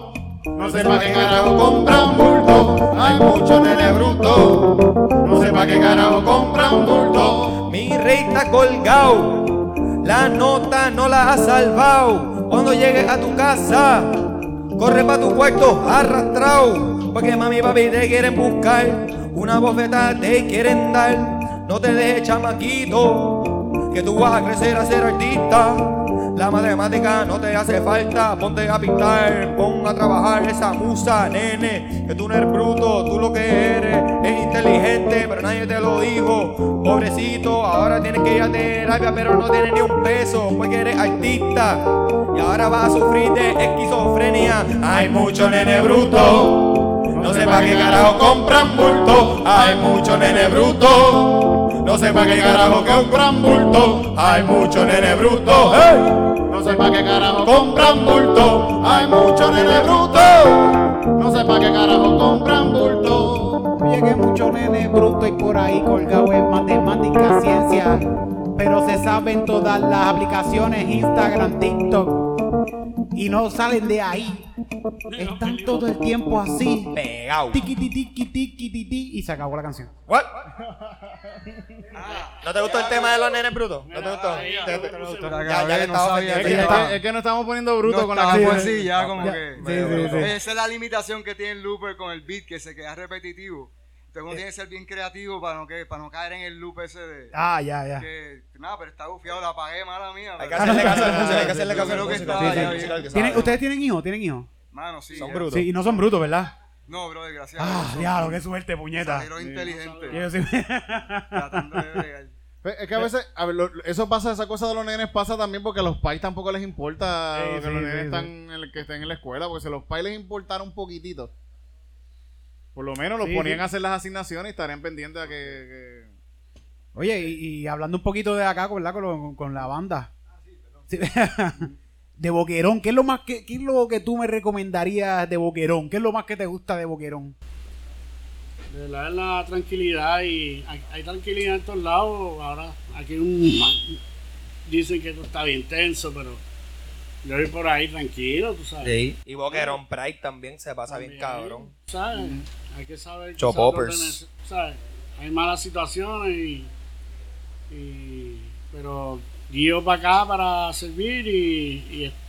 No sepa qué carajo compran bulto, hay mucho nene bruto. No sepa qué carajo compran bulto. Mi rey está colgado, la nota no la ha salvado. Cuando llegues a tu casa, corre pa' tu cuarto arrastrado. Porque mami y papi te quieren buscar, una bofetada te quieren dar. No te dejes chamaquito, que tú vas a crecer a ser artista la matemática no te hace falta, ponte a pintar, pon a trabajar esa musa, nene. Que tú no eres bruto, tú lo que eres es inteligente, pero nadie te lo dijo. Pobrecito, ahora tienes que ir a terapia, pero no tienes ni un peso, porque eres artista. Y ahora vas a sufrir de esquizofrenia. Hay mucho nene bruto, no sé pa' qué carajo compran bulto. Hay mucho nene bruto, no sé pa' qué carajo compran bulto. Hay mucho nene bruto, hey. No sé pa' qué carajo compran bulto. Hay mucho nene bruto. No sé pa' qué carajo compran bulto. Oye, que muchos nenes brutos y por ahí colgados en matemáticas, ciencia. Pero se saben todas las aplicaciones, Instagram, TikTok. Y no salen de ahí. Están todo el tiempo así. Pegao. Tiki tiki tiki tiki tiki y se acabó la canción. What? ¿No te gustó el tema de los nenes brutos? ¿No te gustó? ya, bruto. No estaba Es que, es que- nos estamos poniendo brutos No con la canción. sí, ya como Ya, que. sí, sí, sí. Esa es la limitación que tiene el looper con el beat, que se queda repetitivo. Entonces uno tiene que ser bien creativo para no, que, para no caer en el loop ese de. Ah, ya, ya. Que, nada, pero está bufiado, la apagué, mala mía. Hay que hacerle caso al músico, hay que hacerle caso al creo que músico. estaba Sí, ya sí, bien. músico que ¿Tienen- sabe. ¿Ustedes tienen hijos? ¿Tienen hijos? Mano, sí. Son ya. brutos. Sí, y no son brutos, ¿verdad? No, bro, desgraciado. Ah, diablo, qué suerte, puñeta. Salieron inteligentes. Yo sí- Tratando de bregar. Pues, Es que a veces, a ver, lo- eso pasa, esa cosa de los nenes pasa también porque a los pais tampoco les importa Sí, que sí, los nenes sí. están en el- que estén en la escuela, porque si a los pais les importara un poquitito, por lo menos los Sí, ponían sí. a hacer las asignaciones y estarían pendientes a que, que- Oye, y, y hablando un poquito de acá, ¿verdad? Con, con la banda. Sí. de Boquerón, ¿qué es lo más que, qué es lo que tú me recomendarías de Boquerón? ¿Qué es lo más que te gusta de Boquerón? De verdad es la tranquilidad y hay, hay tranquilidad en todos lados. Ahora aquí un, dicen que esto está bien tenso, pero yo voy por ahí tranquilo, tú sabes. Sí. Y Boquerón Pride también se pasa bien cabrón. ¿Sabes? Hay que saber. que Chopoppers. saber dónde ne- ¿sabes? Hay malas situaciones y, y- Pero guío para acá para servir y,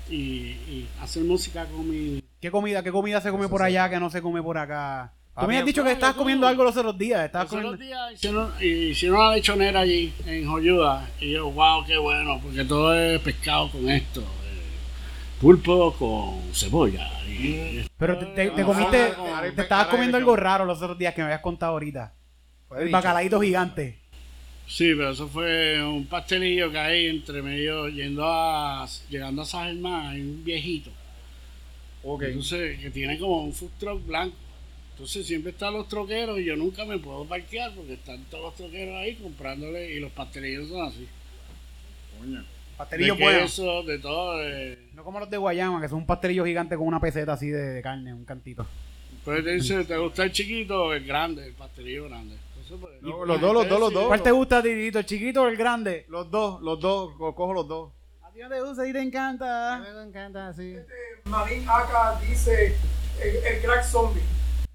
y, y- y hacer música con mi. ¿Qué comida, qué comida se come por allá que no se come por acá? Tú me Papi, has dicho que estabas comiendo algo los otros días. Estabas Los otros días hicieron, hicieron una lechonera allí en Joyuda y yo, wow, qué bueno, porque todo es pescado con esto. eh, pulpo con cebolla. Y, Pero te, te- te Ah, comiste, te estabas comiendo algo raro los otros días que me habías contado ahorita. El bacalaíto gigante. Sí, pero eso fue un pastelillo que hay entre medio, yendo a, llegando a San Germán, hay un viejito. Entonces, que tiene como un food truck blanco. Entonces siempre están los troqueros y yo nunca me puedo parquear porque están todos los troqueros ahí comprándole y los pastelillos son así. Pastelillo de bueno. queso, de todo. de- No como los de Guayama, que son un pastelillo gigante con una peseta así de, de carne, un cantito. Pues te dice, ¿te gusta el chiquito o el grande? El pastelillo grande. Pues, No, los dos, los dos, los dos. ¿Cuál te gusta, Titito? ¿El chiquito o el grande? los dos, los dos, co- cojo los dos. A ti no te gusta y te encanta. Me encanta, sí. Manin Aka dice el, el crack zombie.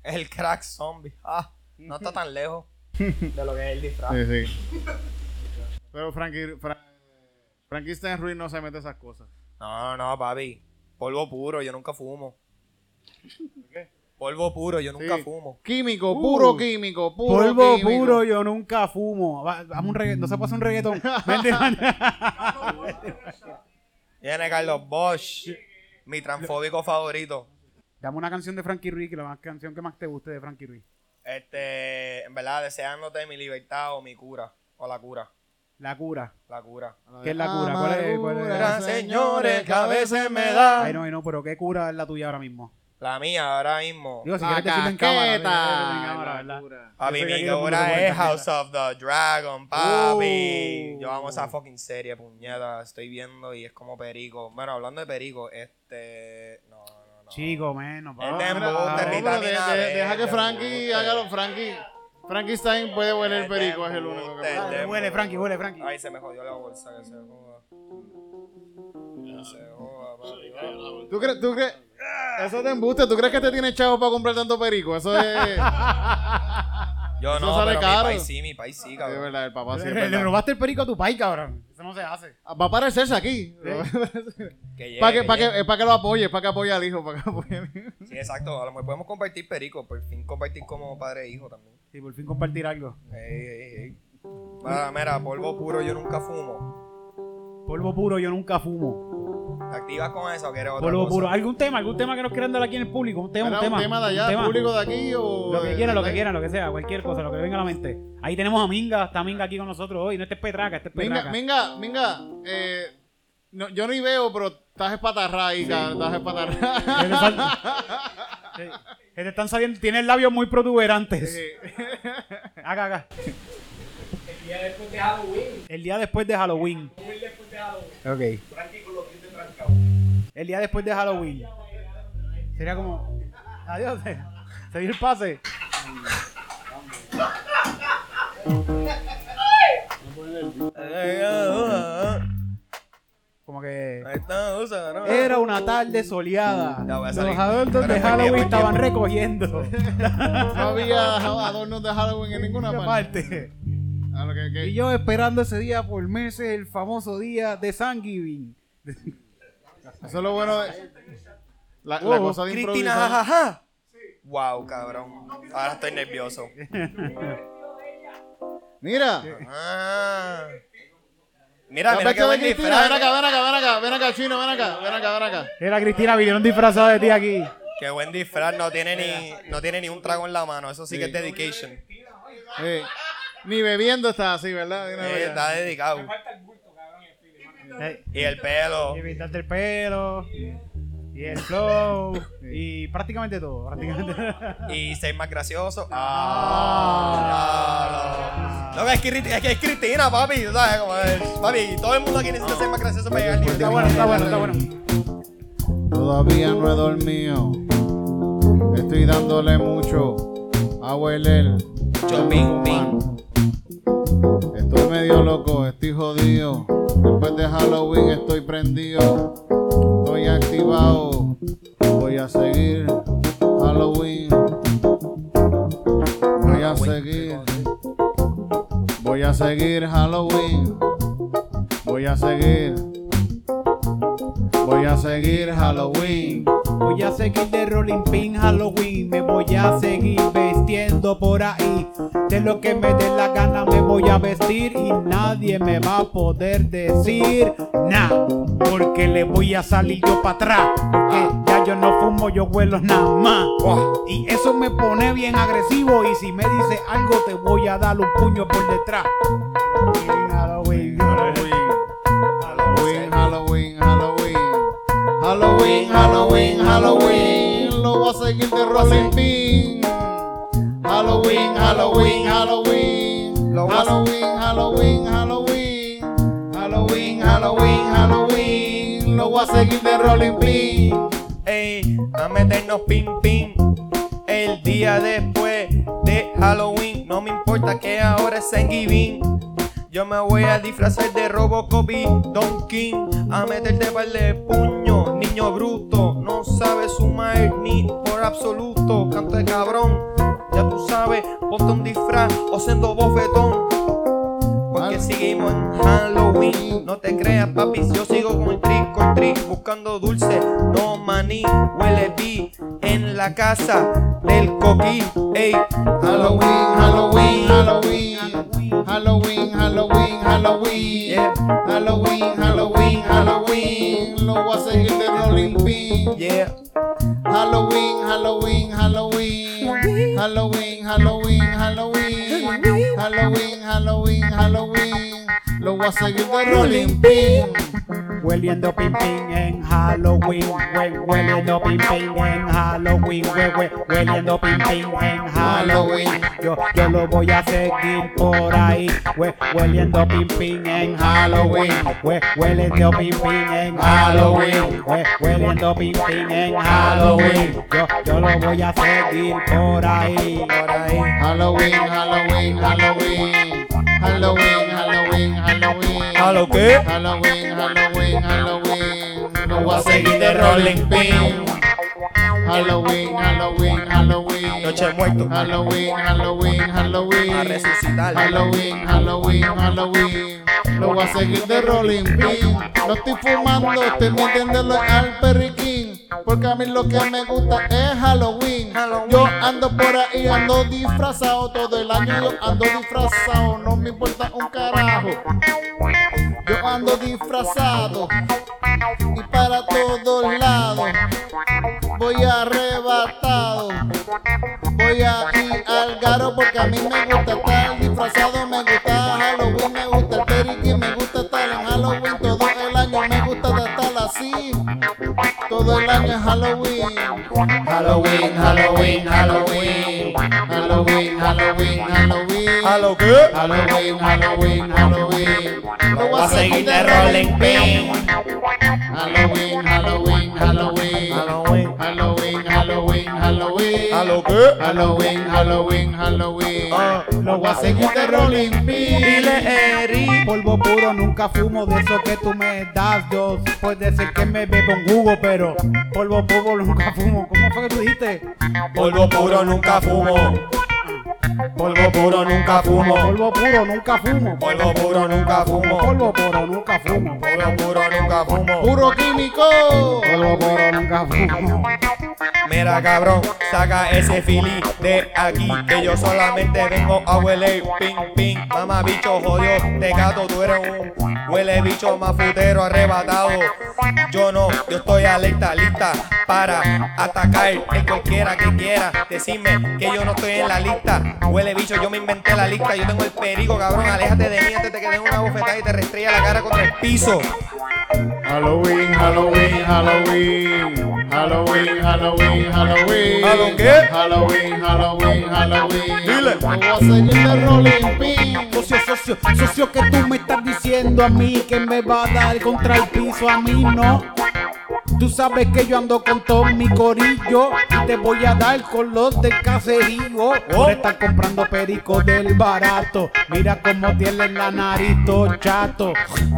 El crack zombie. Ah, no está tan lejos de lo que es el disfraz. Sí, sí. Pero Frankie, Fra- Frankenstein Ruiz no se mete esas cosas. No, no, papi. Polvo puro, yo nunca fumo. Polvo puro, yo nunca Sí. fumo. Químico, Uh. puro químico, puro Polvo químico. puro, yo nunca fumo. Va- Vamos un reggaetón. No se pasa un reggaetón. Vente, Viene Carlos Bosch, mi transfóbico favorito. Dame una canción de Frankie Ruiz, que la más canción que más te guste de Frankie Ruiz. Este, en verdad, deseándote mi libertad o mi cura. O la cura. La cura. La cura. ¿Qué es la cura? ¿Cuál es? cuál es? Amargura, señores, que a veces me da. Ay, no, ay, no, pero ¿qué cura es la tuya ahora mismo? La mía ahora mismo. Digo, si La quieres decirlo en cámara. cámara, mi el puede es House of the Dragon, papi. Uh. Yo amo esa fucking serie, puñeta. Estoy viendo y es como perico. Bueno, hablando de perico, este. No, no, no. Chico, menos. Es pa. de embuste, no, de- de- deja que de Frankie embuste. hágalo. Frankie, Frankenstein puede hueler Es perico, de es el único que es huele, embuste. Frankie, huele, Frankie. Ay, se me jodió la bolsa, que se joda. Se joda. ¿Tú crees? ¿Tú crees? Eso te embuste. ¿Tú crees que te tiene chavo para comprar tanto perico? Eso es. Yo Eso no, sale pero caro. mi país sí, mi país sí, Es cabrón. verdad, el papá sí es Le, le verdad. robaste el perico a tu país, cabrón. Eso no se hace. Va a parecerse aquí. Que llegue, para que, que para que, llegue. para que lo apoye, es para que apoye al hijo, para que apoye al hijo. Sí, exacto. A lo mejor podemos compartir perico, por fin compartir como padre e hijo también. Sí, por fin compartir algo. Ey, ey, ey. Mira, mira, polvo puro yo nunca fumo. Polvo puro, yo nunca fumo. ¿Te activas con eso o quieres otra Polvo cosa? puro. ¿Algún tema? ¿Algún tema que nos quieran dar aquí en el público? Un tema, Era un tema. un tema de allá, un público de aquí o. Lo que quieran, lo que quieran, lo que sea, cualquier cosa, lo que le venga a la mente. Ahí tenemos a Minga, está Minga aquí con nosotros hoy. No este es Petraca, este es Minga, Petraca. Minga, Minga, eh, no, yo ni veo, pero estás espatarrado ahí, ca- estás Que espatarrado. te sal- Sí, que te están saliendo, tienes labios muy protuberantes. Acá, acá. El día después de Halloween. El día después de Halloween. Halloween. Ok. El día después de Halloween. Sería como. Adiós. Se se dio el pase. Como que. Era una tarde soleada. Los Pero de fue Halloween estaban recogiendo. No había adornos de Halloween en ninguna parte. Aparte. A lo que- que- Y yo esperando ese día por meses, el famoso día de Thanksgiving. Eso es lo bueno de. La, la Oh, cosa de Cristina, jajaja. Wow, cabrón. Ahora estoy nervioso. Mira. Ah. Mira, ¿Has mira qué buen Cristina? disfraz. Ven acá, ven acá, ven acá, ven acá, chino, ven acá, ven acá, ven acá. Era Cristina, vinieron disfrazados de ti aquí. Qué buen disfraz. No tiene ni, no tiene ni un trago en la mano. Eso sí que es dedication. Sí. Ni bebiendo está así, ¿verdad? De una Eh, vez. está dedicado. Eh, Y el pelo. Y pintarte el pelo. Y el flow. Y prácticamente todo. Prácticamente. Y ser más gracioso. Ah, diablo. No, es, Cri- es que es Cristina, papi. ¿tú ¿Sabes cómo es? Papi, todo el mundo aquí necesita ser más gracioso para llegar al nivel de Está bueno, está bueno, está bueno. Todavía no he dormido. Estoy dándole mucho a hueler. Yo, ping, ping. Estoy medio loco, estoy jodido. Después de Halloween estoy prendido. Estoy activado. Voy a seguir Halloween. Voy a seguir. Voy a seguir Halloween. Voy a seguir. Voy a seguir Halloween. Voy a seguir de Rolling Pin Halloween. Me voy a seguir vestiendo por ahí. De lo que me dé la gana me voy a vestir. Y nadie me va a poder decir nada. Porque le voy a salir yo para atrás. Porque ya yo no fumo, yo huelo nada más. Y eso me pone bien agresivo. Y si me dice algo, te voy a dar un puño por detrás. Halloween, Halloween, Halloween. Lo voy a seguir de Rolling Pin. Halloween, Halloween, Halloween. Halloween, Halloween, Halloween. Halloween, Halloween, Halloween. Lo voy a seguir de Rolling Pin. Ey, a meternos ping ping. El día después de Halloween. No me importa que ahora es Thanksgiving. Yo me voy a disfrazar de Robocop y Don King. A meterte par de puño, niño bruto. No sabe sumar ni por absoluto. Canto de cabrón. Ya tú sabes, ponte un disfraz o siendo bofetón. Porque seguimos en Halloween. No te creas, papi, yo sigo con el trick or treat, buscando dulce, no maní. Huele bi en la casa del coquí. Ey, Halloween, Halloween, Halloween. Halloween, Halloween, Halloween. Yeah. Halloween, Halloween, Halloween. Lo voy a seguir de Rolling Pin. yeah. Halloween, Halloween, Halloween. Halloween, Halloween, Halloween. Halloween, Halloween, Halloween. Lo voy a seguir de Rolling Pin. Hueliendo pim pim en Halloween, hue- hueliendo pim pim en Halloween, hue- hue- hueliendo pim pim en Halloween. Yo, yo lo voy a seguir por ahí, hue- hueliendo pim pim en Halloween, hue- hueliendo pim pim en Halloween, hue- hueliendo pim pim en Halloween. Yo, yo lo voy a seguir por ahí, por ahí. Halloween, Halloween, Halloween. Halloween, Halloween, Halloween. Halloween, Halloween, Halloween. Lo voy a seguir de Rolling Pin. Halloween, Halloween, Halloween. Noche de muertos. Halloween, Halloween, Halloween. A resucitar. Halloween, Halloween, Halloween. Lo voy a seguir de Rolling Pin. No estoy fumando, estoy metiéndole al perriquín. Porque a mí lo que me gusta es Halloween. Yo ando por ahí, ando disfrazado. Todo el año yo ando disfrazado. No me importa un carajo. Yo ando disfrazado. Y para todos lados. Voy arrebatado. Voy a ir al garo porque a mí me gusta estar disfrazado, me gusta Halloween, me gusta el periquín, me gusta estar en Halloween todo el año, me gusta estar así. Todo el año es Halloween. Halloween, Halloween, Halloween. Halloween, Halloween, Halloween. ¿Halo qué? Halloween, Halloween, Halloween. Lo voy a seguir de Rolling Pin. Halloween, Halloween, Halloween. Halloween. Halloween, Halloween, Halloween. ¿Halo qué? Halloween, Halloween, Halloween. Ah. Lo voy a seguir de Rolling Pin. Dile, Eri. Polvo puro, nunca fumo de eso que tú me das. Yo puede ser que me bebo un jugo, pero polvo puro nunca fumo. ¿Cómo fue que tú dijiste? Polvo puro nunca fumo. Polvo puro nunca fumo. Polvo puro, nunca fumo. Polvo puro nunca fumo. Polvo puro, nunca fumo. Polvo puro nunca fumo. Puro químico. Polvo puro, nunca fumo. Mira cabrón, saca ese fili de aquí Que yo solamente vengo a huele ping ping Mamá bicho jodió, te gato, tú eres un huele bicho mafutero arrebatado Yo no, yo estoy alerta, lista para atacar el cualquiera que quiera Decirme que yo no estoy en la lista Huele bicho, yo me inventé la lista Yo tengo el perico, cabrón, aléjate de mí antes de que den una bofetada y te restrella la cara contra el piso Halloween, Halloween, Halloween. Halloween, Halloween, Halloween. ¿Halo qué? Halloween, Halloween, Halloween. Dile. Voy a seguir Rolling Pin. Socio, socio, socio, que tú me estás diciendo a mí que me va a dar contra el piso, a mí no. Tú sabes que yo ando con todo mi corillo y te voy a dar con los del caserío. Por estar comprando perico del barato. Mira cómo tiene la nariz todo chato.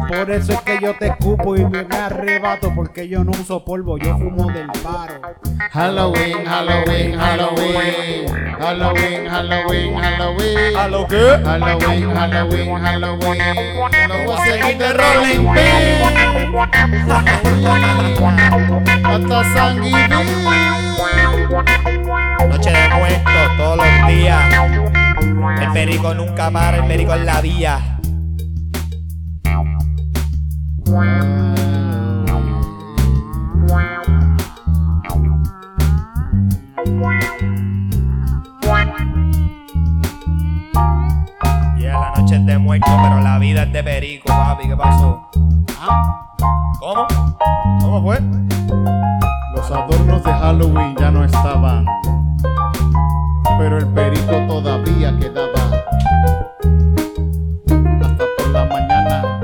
Por eso es que yo te escupo y me, arrebato. Porque yo no uso polvo, yo fumo del paro. Halloween, Halloween, Halloween. Halloween, Halloween, Halloween. ¿Halo qué? Halloween, Halloween, Halloween. Lo voy a seguir de Rolling Pin. Noche de muertos todos los días. El perico nunca para, el perico en la vía. De muertos, pero la vida es de perico, papi. ¿Qué pasó? ¿Ah? ¿Cómo? ¿Cómo fue? Los adornos de Halloween ya no estaban, pero el perico todavía quedaba. Hasta por la mañana.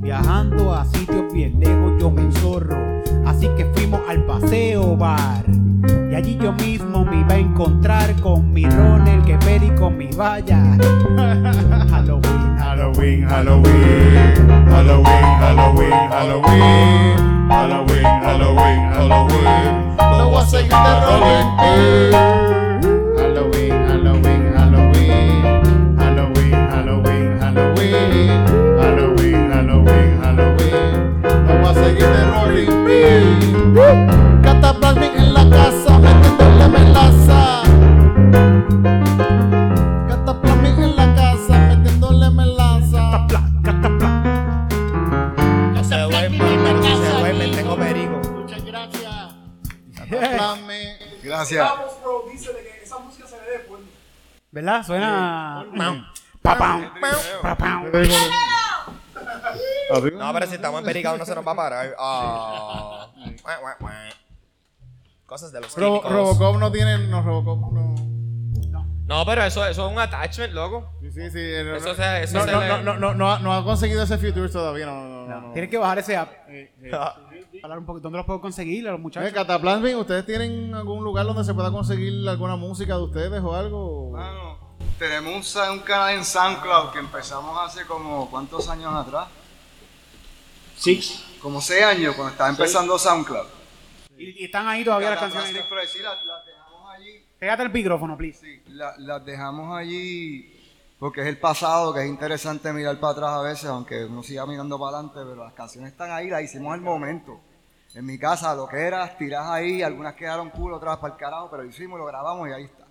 Viajando a sitios bien lejos yo me enzorro Así que fuimos al paseo bar Y allí yo mismo me iba a encontrar con que perico mi vaya Halloween, Halloween, Halloween, Halloween, Halloween, Halloween, Halloween, Halloween, Halloween. Lo voy a seguir de Rolling. Cataplasmic en la casa, metiéndole melaza. Gracias. ¿Verdad? Suena. Mm. No, pero si estamos en no se nos va a parar. Oh. Cosas de los Ro. Robocop no tiene. No, Robocop no. No, pero eso, eso es un attachment, loco. Sí, sí, sí. No, Eso no, se- eso no, se no, le- no, no, no, no ha- no ha conseguido ese Future todavía. No, no, no. no. Tienes que bajar ese app. Hablar un poco, ¿dónde los puedo conseguir a los Eh, muchachos? Cataplasmic, ¿ustedes tienen algún lugar donde se pueda conseguir alguna música de ustedes o algo? Bueno, tenemos un, canal en SoundCloud que empezamos hace como, ¿cuántos años atrás? Sí. Como seis años, cuando estaba empezando SoundCloud. Y, y están ahí todavía las canciones. Pégate el micrófono, please. Sí, la- las dejamos allí porque es el pasado, que es interesante mirar para atrás a veces, aunque uno siga mirando para adelante, pero las canciones están ahí, las hicimos al momento. En mi casa, lo que era, tirás ahí, algunas quedaron cool, otras para el carajo, pero lo hicimos, lo grabamos y ahí está.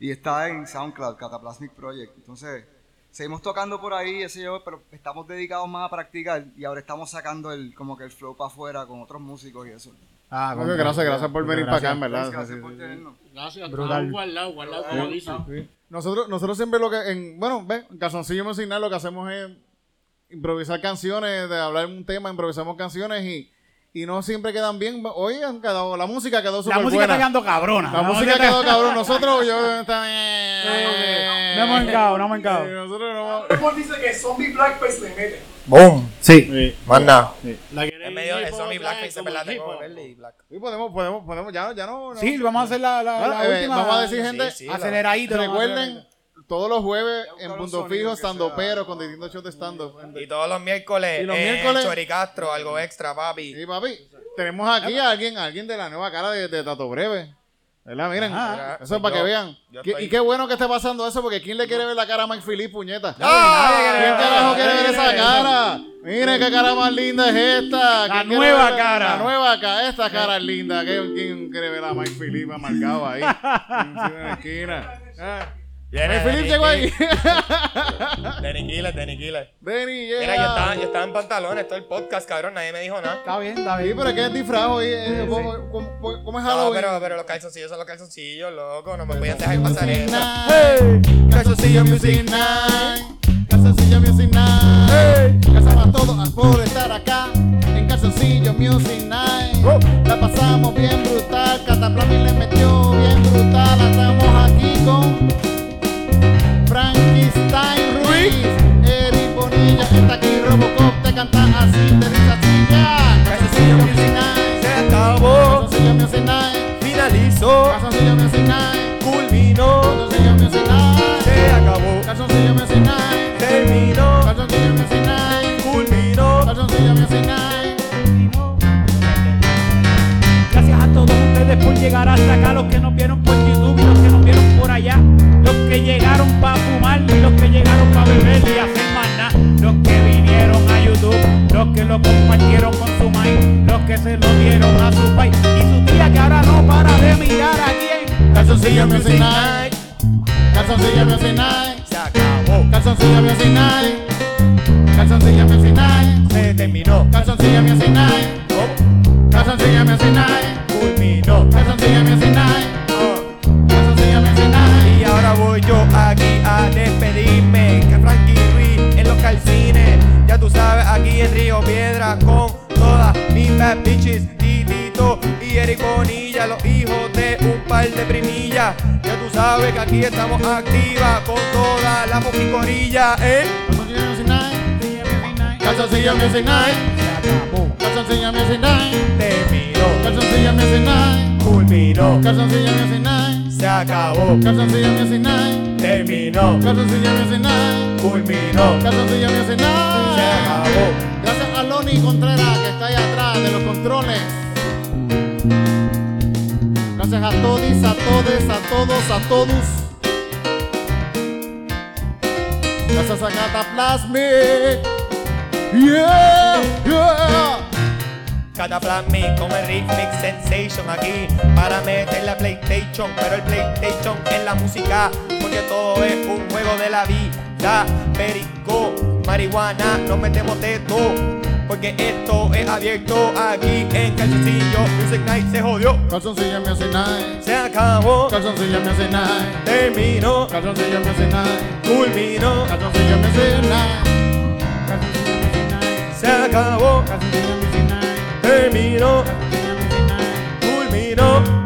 Y está en SoundCloud, Cataplasmic Project. Entonces, seguimos tocando por ahí, ese yo, pero estamos dedicados más a practicar y ahora estamos sacando el como que el flow para afuera con otros músicos y eso. Ah, gracias, gracias por venir para acá, en verdad. Gracias por tenernos. Gracias, Brutal. Guardado, guardado, como dicen. Nosotros, nosotros siempre lo que, en, bueno, ve, en Calzoncillo Musical lo que hacemos es improvisar canciones, de hablar un tema, improvisamos canciones y, y no siempre quedan bien. Hoy han quedado, la música quedó La súper música buena. está quedando cabrona. La música está- quedó cabrón. Nosotros, yo, está No hemos encado, no hemos encado. Nosotros no. Después dice que Zombie Blackface le mete. Boom. Sí. Más nada. La queréis En medio de eso, mi blackface verdad hip tengo verde y black. Y podemos, podemos, podemos, ya, ya no. no. Sí, vamos a hacer la, la, Bueno, la eh, última. vamos a decir, gente, sí, aceleradito. Recuerden, todos los jueves en un Punto Fijo, que estando sea- pero con distintos shows de stand-up. Y todos los miércoles, Y los eh, miércoles- Chori Castro, algo extra, papi. Sí, papi. Tenemos aquí a alguien, a alguien de la nueva cara de, de Tato Breve. ¿Verdad? Miren, Ajá. eso es para que vean. Qué- Y qué bueno que esté pasando eso, porque ¿quién le quiere ver la cara a Mike Philip, puñeta? ¡Ah! ¿Quién carajo quiere ver esa cara? Miren qué cara más linda es esta. La ¿Quién quiere nueva ver cara. La nueva cara. Esta cara es linda. ¿Quién, quién quiere ver a Mike Philip amargado ahí? Encima de la esquina. Ah. Philip Denny llegó ahí. Denny Killer. Mira, yo estaba, yo estaba en pantalones todo el podcast, cabrón, nadie me dijo nada. Está bien, está bien. pero es que es disfraz hoy. eh, ¿Cómo, cómo- cómo es No, Halloween? pero, pero los calzoncillos son los calzoncillos, loco, no me podían dejar pasar eso. Calzoncillo Music Night. Calzoncillo Music Night. Gracias a todos por estar acá en Calzoncillo Music Night. La pasamos bien brutal. Cataplasmi le metió bien brutal. Estamos aquí con Frankenstein Ruiz. Eric Bonilla está aquí. Robocop te canta así. Te dice así. Ya. Calzoncillo Music Night. Se acabó, Calzoncillo Music Night. finalizó, Calzoncillo Music Night. culminó, Calzoncillo Music Night. se acabó, Calzoncillo Music Night. terminó, Calzoncillo Music Night. culminó. Calzoncillo Music Night. Gracias a todos ustedes por llegar hasta acá, los que llegaron para fumar y los que llegaron para beber y hacer nada, los que vinieron a YouTube, los que lo compartieron con su maíz, los que se lo dieron a su país y su tía que ahora no para de mirar aquí en Calzoncillo Music Night. Calzoncillo Music Night. Se acabó, Calzoncillo Music Night. Calzoncillo Music Night. se terminó, Calzoncillo Music Night. oh, Calzoncillo Music Night. culminó. Calzoncillo Music bad bitches. Titito y Eric Bonilla, los hijos de un par de primillas. Ya tú sabes que aquí estamos activas con toda la poquicorilla, ¿eh? Calzoncillo Music Night. Calzoncillo Music Night. Night. Terminó, Calzoncillo Music Night. culminó, Calzoncillo Music Night. se acabó, Calzoncillo Music Night. terminó, Calzoncillo Music Night. culminó, Calzoncillo Music Night. se acabó. Contreras que está ahí atrás de los controles. Gracias a todos, a todos, a todos, a todos. Gracias a Cataplasmic. Yeah, yeah. Cataplasmic con el Rhythmic Sensation aquí para meter la PlayStation, pero el PlayStation es la música, porque todo es un juego de la vida. Perico, marihuana, nos metemos de todo, porque esto es abierto aquí en Calzoncillo Music Night. Se jodió, Calzoncillo Music Night. se acabó, Calzoncillo Music Night. terminó, Calzoncillo Music Night. culminó, Calzoncillo Music Night. se acabó, terminó, culminó.